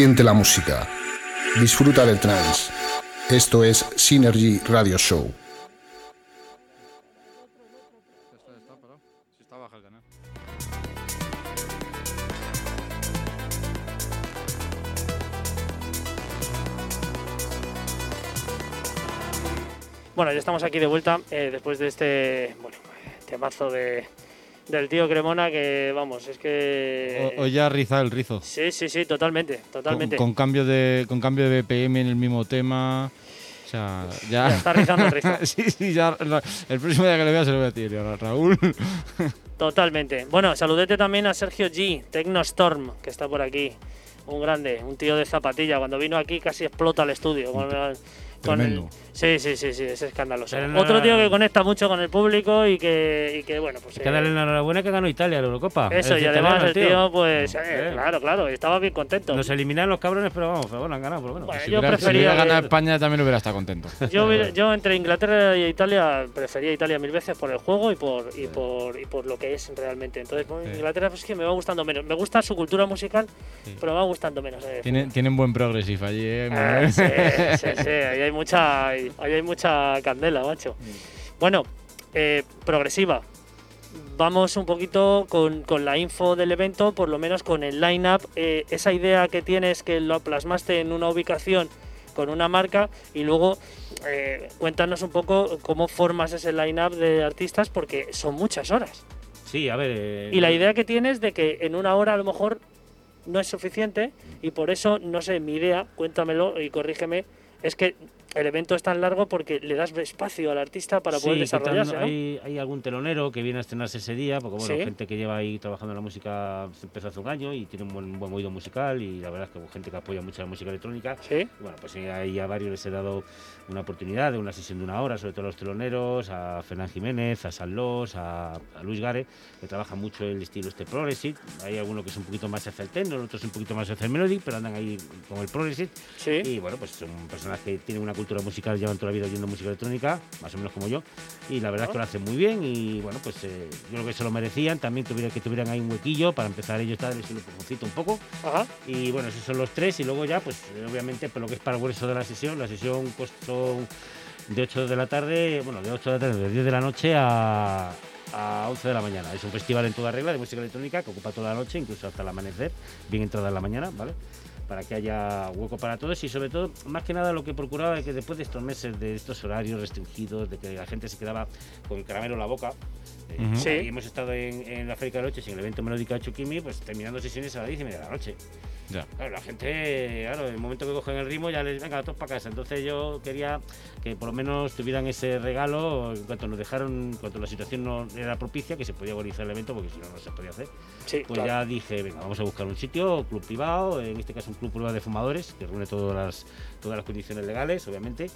D: Siente la música. Disfruta del trance. Esto es Synergy Radio Show.
A: Bueno, ya estamos aquí de vuelta eh, después de este bueno, temazo de, del tío Cremona que, vamos, es que...
B: O, ya riza el rizo.
A: Sí, sí, sí, totalmente, totalmente.
B: Con, cambio, de, con cambio de BPM en el mismo tema. O sea, ya...
A: ya está rizando el rizo.
B: sí, sí, ya el próximo día que le vea se lo voy a decir, Raúl.
A: Totalmente. Bueno, saludete también a Sergio G, Tecnostorm, que está por aquí. Un grande, un tío de zapatilla. Cuando vino aquí casi explota el estudio. Con
B: Tremendo.
A: Sí, sí, sí, sí, es escandaloso. Otro tío que conecta mucho con el público y que, y que bueno, pues.
C: Hay que eh, darle la enhorabuena que ganó Italia la Eurocopa.
A: Eso, y además el tío, pues. Eh, claro, claro, estaba bien contento.
C: Nos eliminan los cabrones, pero vamos, pero bueno, han ganado, por lo menos.
B: si yo hubiera, prefería. Si ganar España también hubiera estado contento.
A: Yo, yo entre Inglaterra y Italia prefería Italia mil veces por el juego y por, y por, y por lo que es realmente. Entonces, Inglaterra, pues es que me va gustando menos. Me gusta su cultura musical, pero me va gustando menos. Eh,
B: tienen, tienen buen progressive allí, ¿eh?
A: Ah, sí, sí, sí, ahí hay mucha, ahí hay mucha candela, macho. Bueno, eh, progresiva. Vamos un poquito con, la info del evento, por lo menos con el line-up. Eh, esa idea que tienes que lo plasmaste en una ubicación con una marca y luego eh, cuéntanos un poco cómo formas ese line-up de artistas porque son muchas horas.
C: Sí, a ver.
A: y la idea que tienes de que en una hora a lo mejor no es suficiente y por eso, no sé, mi idea, cuéntamelo y corrígeme, es que el evento es tan largo porque le das espacio al artista para poder desarrollarse.
C: Hay, algún telonero que viene a estrenarse ese día, porque bueno, gente que lleva ahí trabajando en la música empezó hace un año y tiene un buen, buen oído musical y la verdad es que gente que apoya mucho la música electrónica.
A: ¿Sí?
C: bueno, pues ahí a varios les he dado una oportunidad de una sesión de una hora, sobre todo a los teloneros, a Fernán Jiménez, a San Los, a, Luis Gare, que trabajan mucho el estilo este progressive. Hay alguno que es un poquito más hacia el techno, otros un poquito más hacia el melodic, pero andan ahí con el progressive.
A: Sí.
C: Y bueno, pues son personas que tienen una cultura musical, llevan toda la vida oyendo música electrónica, más o menos como yo, y la verdad es que lo hacen muy bien y bueno, pues eh, yo creo que se lo merecían, también tuviera, que tuvieran ahí un huequillo para empezar ellos a darles un empujoncito un poco. Y bueno, esos son los tres y luego ya, pues eh, obviamente, por lo que es para el grueso de la sesión, la sesión costó de 8 de la tarde, bueno, de 8 de la tarde, de 10 de la noche a, a 11 de la mañana. Es un festival en toda regla de música electrónica que ocupa toda la noche, incluso hasta el amanecer, bien entrada en la mañana, ¿vale? Para que haya hueco para todos y sobre todo, más que nada lo que procuraba es que después de estos meses, de estos horarios restringidos, de que la gente se quedaba con caramelo en la boca, eh, y hemos estado en, la Fábrica de Noche, en el evento Melódica de Chukimi, pues terminando sesiones a las 10 y media de la noche. Claro, la gente, claro, en el momento que cogen el ritmo ya les venga todos para casa. Entonces yo quería que por lo menos tuvieran ese regalo en cuanto nos dejaron, en cuanto la situación no era propicia, que se podía organizar el evento porque si no, no se podía hacer. pues ya dije, venga, vamos a buscar un sitio, club privado, en este caso un club privado de fumadores, que reúne todas las, todas las condiciones legales, obviamente.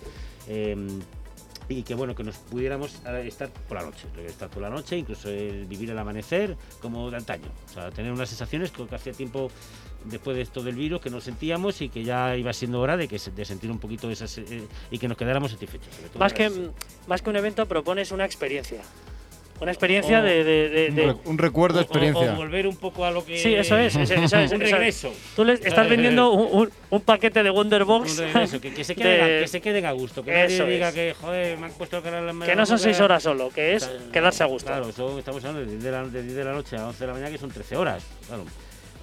C: Em, y que bueno que nos pudiéramos eh, estar por la noche estar por la noche incluso el vivir el amanecer como de antaño. O sea tener unas sensaciones que hacía tiempo después de esto del virus que nos sentíamos y que ya iba siendo hora de que de sentir un poquito esas eh, y que nos quedáramos satisfechos
A: más que más que un evento propones una experiencia una experiencia de,
B: un, recuerdo de experiencia.
C: O, volver un poco a lo que.
A: Sí, eso es.
C: un regreso.
A: Tú le estás vendiendo un, un, paquete de Wonderbox.
C: Un regreso, que, que, se queden, que se queden a gusto. Que nadie diga que, joder, me han puesto
A: que Que no son seis horas solo, que es quedarse a gusto.
C: Claro, estamos hablando de 10 de, la, de, de la noche a 11 de la mañana, que son 13 horas. Claro.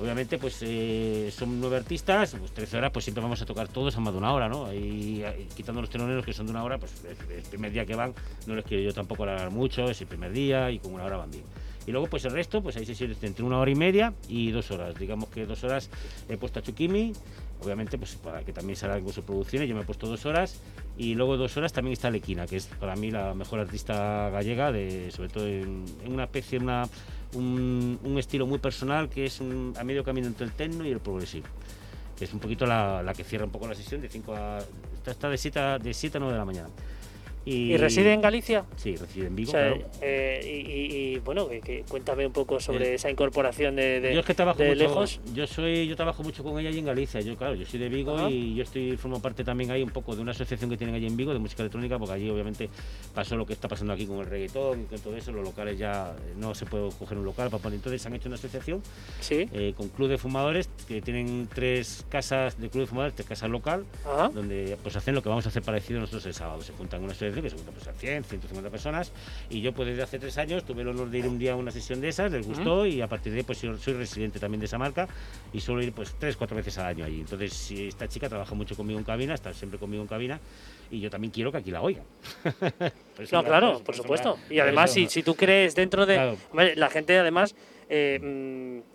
C: Obviamente, pues eh, son nueve artistas, pues 13 horas, pues siempre vamos a tocar todos a más de una hora, ¿no? Ahí, quitando los teloneros que son de una hora, pues el, primer día que van, no les quiero yo tampoco alargar mucho, es el primer día y con una hora van bien. Y luego, pues el resto, pues hay sesiones entre una hora y media y dos horas. Digamos que dos horas he puesto a Chukimi, obviamente, pues para que también salga con sus producciones, yo me he puesto dos horas. Y luego dos horas también está Lequina, que es para mí la mejor artista gallega, de, sobre todo en, una especie, una un, estilo muy personal que es a medio camino entre el techno y el progresivo. Es un poquito la, que cierra un poco la sesión de 5 a. Está de 7 a, de 7 a 9 de la mañana.
A: Y, reside en Galicia?
C: Sí, reside en Vigo.
A: Eh, y, bueno, que, cuéntame un poco sobre esa incorporación de, de,
C: yo es que trabajo
A: mucho, lejos.
C: Yo soy, yo trabajo mucho con ella allí en Galicia. Yo, claro, yo soy de Vigo y yo estoy formo parte también ahí un poco de una asociación que tienen allí en Vigo de música electrónica, porque allí obviamente pasó lo que está pasando aquí con el reggaetón y con todo eso. Los locales ya no se puede coger un local para poner. Entonces han hecho una asociación
A: ¿Sí?
C: Eh, con club de fumadores que tienen tres casas de club de fumadores, tres casas local, donde pues hacen lo que vamos a hacer parecido nosotros el sábado. Se juntan una asociación junta pues, a 100, 150 personas. Y yo, pues desde hace tres años, tuve el honor de ir un día a una sesión de esas, les gustó y a partir de ahí, pues soy residente también de esa marca y suelo ir pues tres, cuatro veces al año allí. Entonces, esta chica trabaja mucho conmigo en cabina, está siempre conmigo en cabina y yo también quiero que aquí la oigan.
A: no, claro, por, supuesto. y además, si, si, tú crees dentro de... La gente, además... Eh, mm,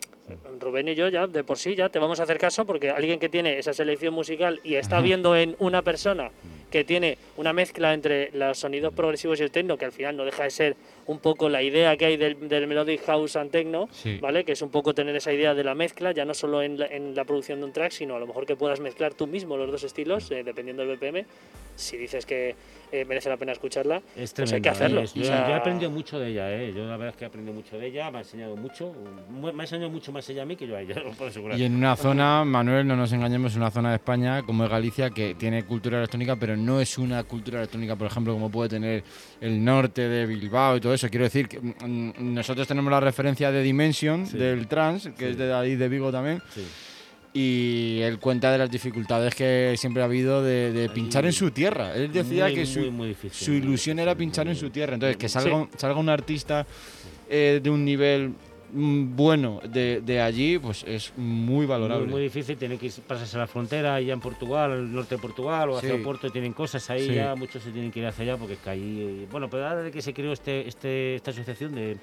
A: Rubén y yo ya de por sí ya te vamos a hacer caso porque alguien que tiene esa selección musical y está viendo en una persona que tiene una mezcla entre los sonidos progresivos y el techno, que al final no deja de ser un poco la idea que hay del, Melodic House and Techno, ¿vale? Que es un poco tener esa idea de la mezcla, ya no solo en la, producción de un track, sino a lo mejor que puedas mezclar tú mismo los dos estilos, eh, dependiendo del BPM. Si dices que eh, merece la pena escucharla,
C: es
A: pues hay que hacerlo.
C: yo, he aprendido mucho de ella, ¿eh? Yo la verdad es que he aprendido mucho de ella, me ha enseñado mucho, me ha enseñado mucho más ella a mí que yo a ella, lo puedo asegurar.
B: Y en una zona, Manuel, no nos engañemos, una zona de España como es Galicia, que tiene cultura electrónica, pero no es una cultura electrónica, por ejemplo, como puede tener el norte de Bilbao y todo eso. Quiero decir que mm, nosotros tenemos la referencia de Dimension, del trans, que es de ahí de Vigo también. Y él cuenta de las dificultades que siempre ha habido de, pinchar en su tierra. Él decía que su, su, ilusión era pinchar en su tierra. Entonces, que salga, salga un artista eh, de un nivel bueno de, de, allí, pues es muy valorable.
C: Muy, muy difícil, tiene que pasarse a la frontera, allá en Portugal, el norte de Portugal, o hacia el puerto, tienen cosas ahí, ya muchos se tienen que ir hacia allá porque es que ahí. Bueno, pero ahora de que se creó este, este, esta asociación de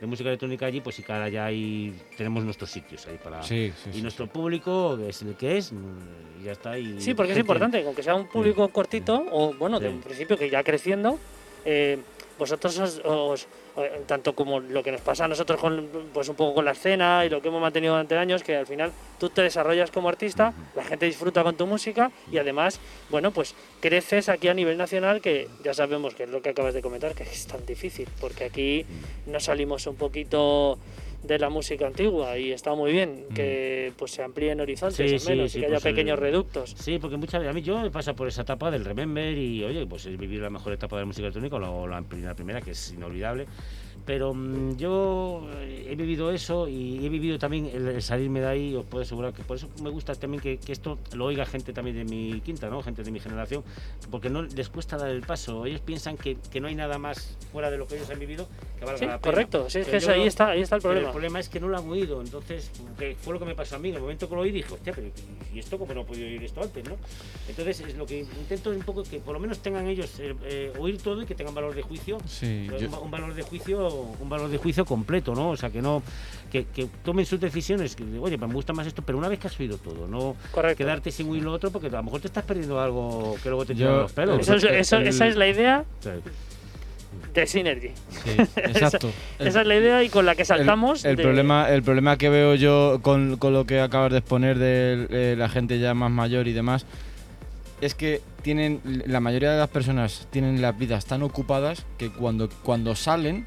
C: de música electrónica allí, pues sí, cada ya ahí tenemos nuestros sitios ahí para...
B: Sí,
C: y nuestro público es el que es, mm, y ya está. Y
A: sí, porque es importante, aunque sea un público cortito, o bueno, de un principio que ya creciendo, eh, vosotros os, tanto como lo que nos pasa a nosotros con pues un poco con la escena y lo que hemos mantenido durante años que al final tú te desarrollas como artista la gente disfruta con tu música y además bueno pues creces aquí a nivel nacional que ya sabemos que es lo que acabas de comentar que es tan difícil porque aquí no salimos un poquito de la música antigua y está muy bien que pues se amplíen horizontes menos y que haya pues pequeños reductos.
C: Sí, porque muchas veces a mí yo me pasa por esa etapa del remember y oye, pues es vivir la mejor etapa de la música electrónica, o la, la primera que es inolvidable pero mm, yo eh, he vivido eso y he vivido también el, salirme de ahí, os puedo asegurar que por eso me gusta también que, esto lo oiga gente también de mi quinta, ¿no? gente de mi generación, porque no les cuesta dar el paso. Ellos piensan que, que no hay nada más fuera de lo que ellos han vivido que valga
A: sí,
C: la
A: pena. Correcto, sí, es que ahí, está, ahí está el problema.
C: El problema es que no lo han oído, entonces que fue lo que me pasó a mí. En el momento que lo oí dije, hostia, pero ¿y esto cómo no he podido oír esto antes? ¿no? Entonces es lo que intento es un poco que por lo menos tengan ellos eh, eh, oír todo y que tengan valor de juicio.
B: Sí,
C: un, valor de juicio, un valor de juicio completo, ¿no? O sea, que no que, tomen sus decisiones, que oye, me gusta más esto, pero una vez que has oído todo, no quedarte sin oír lo otro, porque a lo mejor te estás perdiendo algo que luego te lleva los pelos.
A: esa es la idea. de Synergy.
B: exacto.
A: esa, es la idea y con la que saltamos.
B: El, problema, el problema que veo yo con, con, lo que acabas de exponer de la gente ya más mayor y demás es que tienen la mayoría de las personas tienen las vidas tan ocupadas que cuando, cuando salen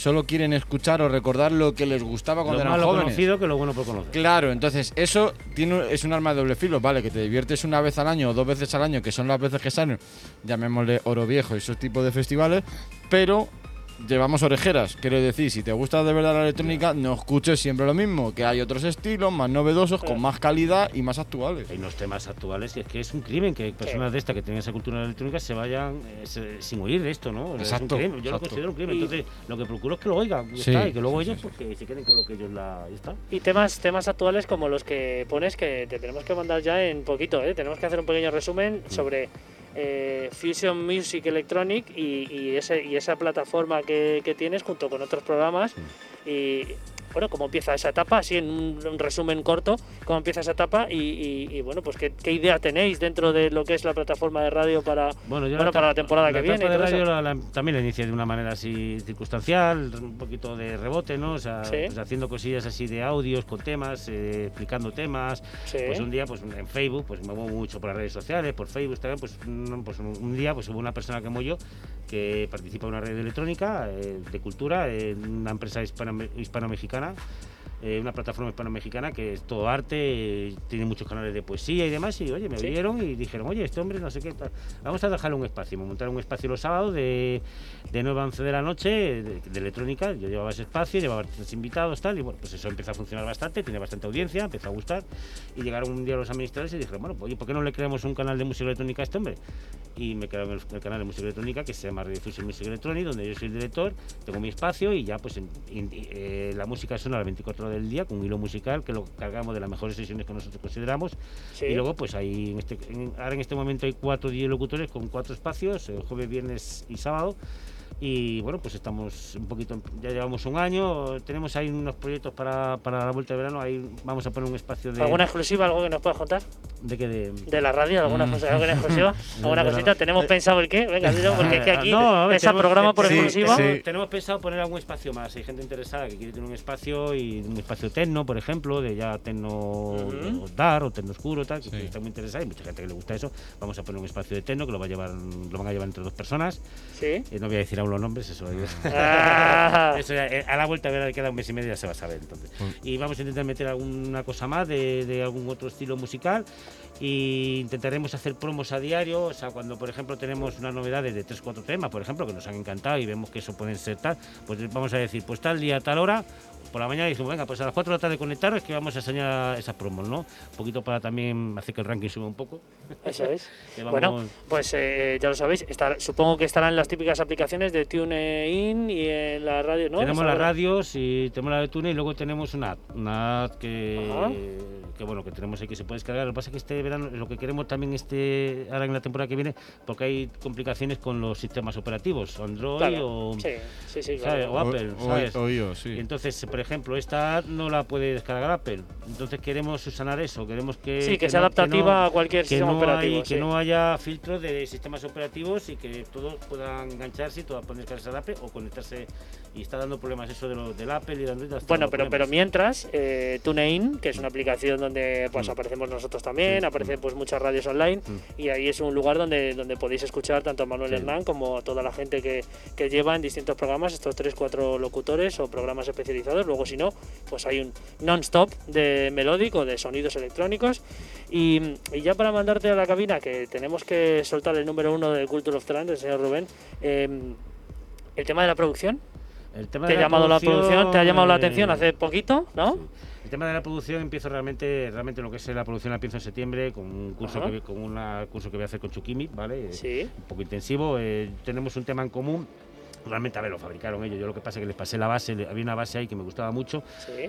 B: solo quieren escuchar o recordar lo que les gustaba cuando
C: lo
B: eran
C: jóvenes. conocido que lo bueno por conocer.
B: Claro, entonces eso tiene, es un arma de doble filo, vale, que te diviertes una vez al año o dos veces al año, que son las veces que salen, llamémosle oro viejo y esos tipos de festivales, pero llevamos orejeras. Quiero decir, si te gusta de verdad la electrónica, no escuches siempre lo mismo, que hay otros estilos más novedosos, con más calidad y más actuales.
C: Hay unos temas actuales y es que es un crimen que personas de esta que tienen esa cultura electrónica se vayan eh, sin oír de esto, ¿no?
B: Exacto.
C: Yo lo considero un crimen. Entonces, lo que procuro es que lo oigan y, está, y que luego ellos pues, se queden con lo que ellos la. Y, está.
A: y temas, temas actuales como los que pones que te tenemos que mandar ya en poquito, ¿eh? Tenemos que hacer un pequeño resumen mm. sobre eh, Fusion Music Electronic y, ese, y esa plataforma que, que, tienes junto con otros programas. Y bueno, cómo empieza esa etapa, así en un, resumen corto, cómo empieza esa etapa y, bueno, pues ¿qué, idea tenéis dentro de lo que es la plataforma de radio para, bueno, para la temporada que viene.
C: La de radio también la inicié de una manera así circunstancial, un poquito de rebote, ¿no? O sea, pues haciendo cosillas así de audios con temas, eh, explicando temas. Pues un día, pues en Facebook, pues me muevo mucho por las redes sociales, por Facebook también, pues, pues un día pues hubo una persona como yo que participa en una red electrónica eh, de cultura en una empresa hispano-mexicana canal eh, una plataforma hispano-mexicana que es todo arte, tiene muchos canales de poesía y demás, y oye, me vieron y dijeron, oye, este hombre no sé qué, vamos a dejarle un espacio, me montaron un espacio los sábados de, de 9 a 11 de la noche, de, electrónica, yo llevaba ese espacio, llevaba tres invitados, tal, y bueno, pues eso empezó a funcionar bastante, tiene bastante audiencia, empezó a gustar, y llegaron un día los administradores y dijeron, bueno, pues, oye, ¿por qué no le creamos un canal de música electrónica a este hombre? Y me crearon el, canal de música electrónica que se llama Radio Fusion Music Electronic, donde yo soy el director, tengo mi espacio y ya pues eh, la música suena a las 24 horas del día con un hilo musical que lo cargamos de las mejores sesiones que nosotros consideramos. Y luego, pues ahí, en este, ahora en este momento hay cuatro locutores con cuatro espacios, el jueves, viernes y sábado. Y bueno, pues estamos un poquito, ya llevamos un año, tenemos ahí unos proyectos para, para la vuelta de verano, ahí vamos a poner un espacio de...
A: ¿Alguna exclusiva, algo que nos puedas contar?
C: ¿De qué? De,
A: de la radio, alguna, mm. cosa, alguna exclusiva, alguna cosita. ¿Tenemos pensado el qué? Venga, porque es que aquí no, ese programa por exclusiva...
C: Tenemos pensado poner algún espacio más, hay gente interesada que quiere tener un espacio y un espacio tecno, por ejemplo, de ya tecno dar o tecno oscuro, tal, que está muy interesada, hay mucha gente que le gusta eso. Vamos a poner un espacio de tecno que lo va a llevar, lo van a llevar entre dos personas.
A: Sí. Eh,
C: no voy a decir aún los nombres, eso, ah. eso eh, a la vuelta a ver, queda un mes y medio ya se va a saber entonces. Mm. Y vamos a intentar meter alguna cosa más de, de algún otro estilo musical y intentaremos hacer promos a diario, o sea, cuando por ejemplo tenemos unas novedades de 3-4 temas, por ejemplo, que nos han encantado y vemos que eso puede ser tal, pues vamos a decir, pues tal día, tal hora, por la mañana dijimos, venga, pues a las 4 de la tarde conectaros que vamos a enseñar esas promos, ¿no? Un poquito para también hacer que el ranking suba un poco.
A: Eso es. Bueno, pues eh, ya lo sabéis, supongo que estarán las típicas aplicaciones de TuneIn y en la radio, ¿no?
C: Tenemos las radios y tenemos la de Tune y luego tenemos una app, una app que, que, bueno, que tenemos ahí que se puede descargar. Lo que pasa es que este verano, lo que queremos también este ahora en la temporada que viene, porque hay complicaciones con los sistemas operativos, Android o,
A: sí, sí,
C: o Apple, ¿sabes?
B: O, yo, sí.
C: Y entonces, por ejemplo, esta no la puede descargar Apple. Entonces queremos subsanar eso, queremos que...
A: Sí, que, sea adaptativa a cualquier sistema operativo.
C: Que no haya filtros de sistemas operativos y que todos puedan engancharse y todas puedan descargarse al Apple o conectarse. Y está dando problemas eso de lo, del Apple y de Android.
A: Bueno, pero, pero mientras, eh, TuneIn, que es una aplicación donde pues mm. aparecemos nosotros también, aparecen mm. pues muchas radios online mm. y ahí es un lugar donde, donde podéis escuchar tanto a Manuel Hernán como a toda la gente que, que lleva en distintos programas, estos tres, cuatro locutores o programas especializados Luego, si no, pues hay un non-stop de melódico, de sonidos electrónicos. Y, ya para mandarte a la cabina, que tenemos que soltar el número uno de Culture of Trance, el señor Rubén, em, el tema de la producción.
C: El tema
A: ¿Te,
C: ha
A: llamado la producción, ¿Te ha llamado la atención hace poquito, no?
C: El tema de la producción empiezo realmente, realmente lo que es la producción la empiezo en septiembre con un curso que con un curso que voy a hacer con Chukimi, ¿vale?
A: Sí.
C: Un poco intensivo. Eh, tenemos un tema en común Realmente, a ver, lo fabricaron ellos. Yo lo que pasa es que les pasé la base, había una base ahí que me gustaba mucho.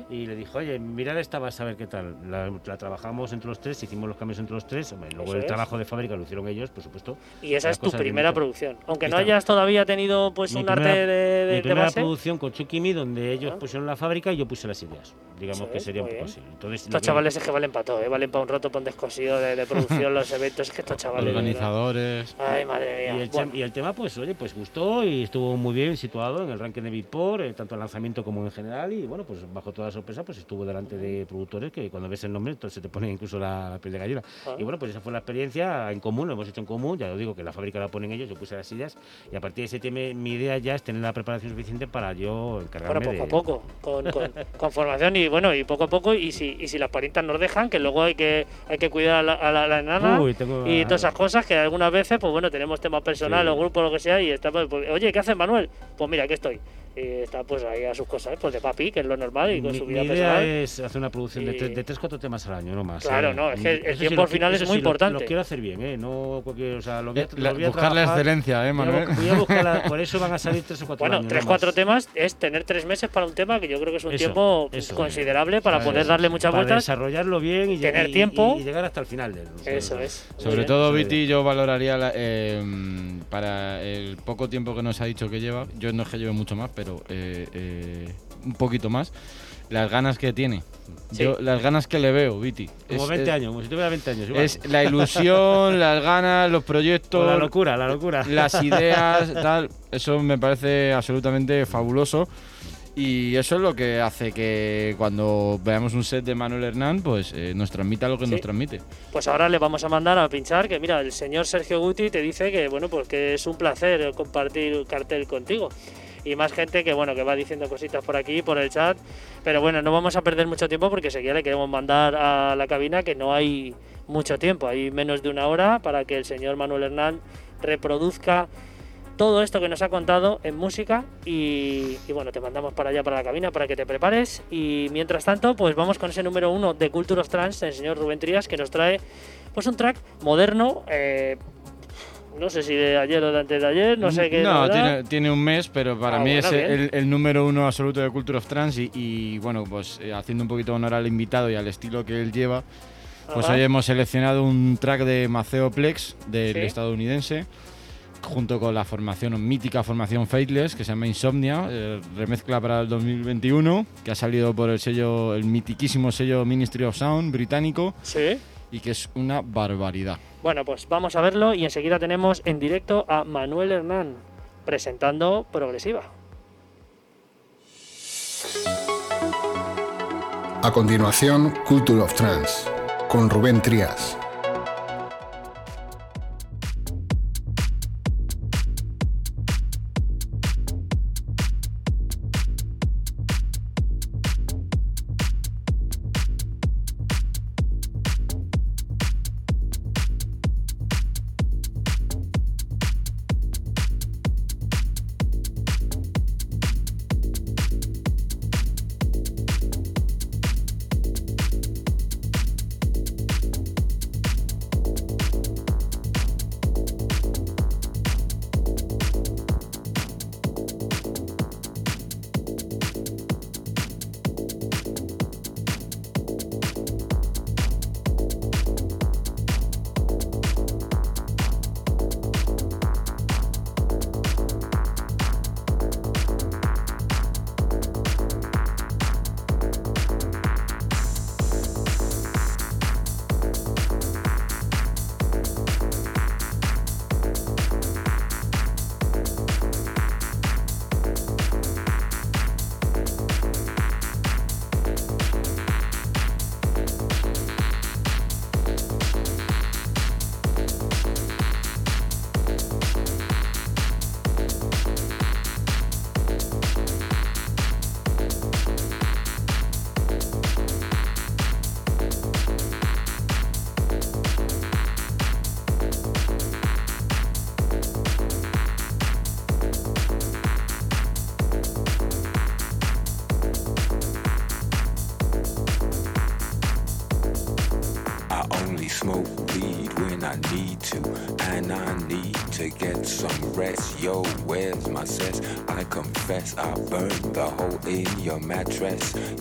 C: Y le dijo, oye, mirad esta base a ver qué tal. La, trabajamos entre los tres, hicimos los cambios entre los tres. luego el trabajo de fábrica lo hicieron ellos, por supuesto.
A: Y esa es tu primera producción. Aunque no hayas todavía tenido pues un arte de, de,
C: mi primera producción con Chukimi, donde ellos pusieron la fábrica y yo puse las ideas. Digamos que sería un poco así.
A: Entonces, estos chavales es que valen para todo, ¿eh? valen para un roto, para un descosido de, producción, los eventos. Es que estos chavales.
B: Organizadores.
A: Ay, madre
C: mía. Y el, y el tema, pues, oye, pues gustó y estuvo muy bien situado en el ranking de Beatport, eh, tanto en lanzamiento como en general, y bueno, pues bajo toda sorpresa, pues estuvo delante de productores que cuando ves el nombre, entonces se te pone incluso la, piel de gallina. Ah. Y bueno, pues esa fue la experiencia en común, lo hemos hecho en común, ya lo digo, que la fábrica la ponen ellos, yo puse las sillas, y a partir de ese tema mi idea ya es tener la preparación suficiente para yo encargarme
A: bueno, poco a poco, con, formación y bueno, y poco a poco, y si, y si las parientas nos dejan, que luego hay que, hay que cuidar a la, a enana y todas esas cosas que algunas veces, pues bueno, tenemos temas personales o grupo, lo que sea, y está, pues, pues, oye, ¿qué hace Pues mira, aquí estoy y está pues ahí a sus cosas, pues de papi, que es lo normal y con su vida
C: mi idea es hacer una producción de, tres, de 3 temas al año, no más.
A: Claro,
C: ¿eh?
A: no, es que el tiempo al final es muy importante.
C: Lo, quiero hacer bien, ¿eh? No cualquier, o sea, lo voy a,
B: eh, buscar la excelencia, ¿eh, Manuel?
C: Voy a, buscar por eso van a salir 3 o 4
A: Bueno, 3 4 temas es tener 3 meses para un tema que yo creo que es un tiempo considerable para poder darle muchas
C: para
A: vueltas.
C: desarrollarlo bien y
A: tener tiempo
C: y, llegar hasta el final de él.
A: Eso es.
B: Sobre todo, Viti, yo valoraría eh, para el poco tiempo que nos ha dicho que lleva, yo no es que lleve mucho más, pero eh, eh, un poquito más, las ganas que tiene. Yo, las ganas que le veo, Viti.
C: Como 20 años, como si tuviera 20 años.
B: Es la ilusión, las ganas, los proyectos.
C: la locura, la locura.
B: Las ideas, tal. Eso me parece absolutamente fabuloso. Y eso es lo que hace que cuando veamos un set de Manuel Hernán, pues eh, nos transmita lo que nos transmite.
A: Pues ahora le vamos a mandar a pinchar que mira, el señor Sergio Guti te dice que bueno, pues que es un placer compartir cartel contigo y más gente que bueno que va diciendo cositas por aquí, por el chat. Pero bueno, no vamos a perder mucho tiempo porque seguía le queremos mandar a la cabina que no hay mucho tiempo, hay menos de una hora para que el señor Manuel Hernán reproduzca todo esto que nos ha contado en música y, bueno, te mandamos para allá para la cabina para que te prepares y mientras tanto pues vamos con ese número uno de Culture of Trance, el señor Rubén Trías que nos trae pues un track moderno, eh, no sé si de ayer o de antes de ayer, no sé qué.
B: No, tiene, un mes, pero para ah, mí es el, número uno absoluto de Culture of Trance y, bueno, pues eh, haciendo un poquito honor al invitado y al estilo que él lleva, pues hoy hemos seleccionado un track de Maceo Plex, del estadounidense, junto con la formación, mítica formación Faithless, que se llama Insomnia, eh, remezcla para el 2021, que ha salido por el sello, el mitiquísimo sello Ministry of Sound británico.
A: Sí.
B: Y que es una barbaridad.
A: Bueno, pues vamos a verlo y enseguida tenemos en directo a Manuel Hernán presentando Progresiva.
D: A continuación, Culture of Trance, con Rubén Trías.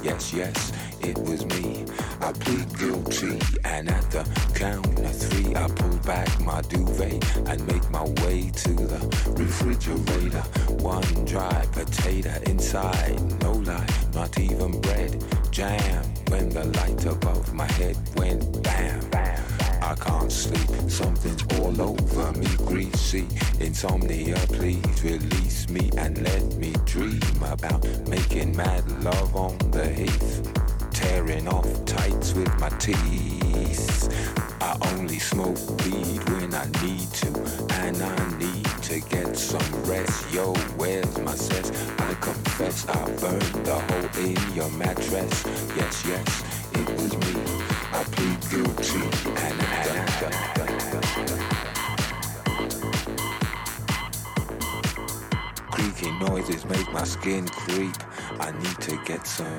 F: Yes, yes, it was me. I plead guilty, and at the count of three, I pull back my duvet and make my way to the refrigerator. One dry potato inside, no lie, not even bread. Jam when the light above my head went bam. I I can't sleep. Something's all over me, greasy. Insomnia, please release me and let me dream about get some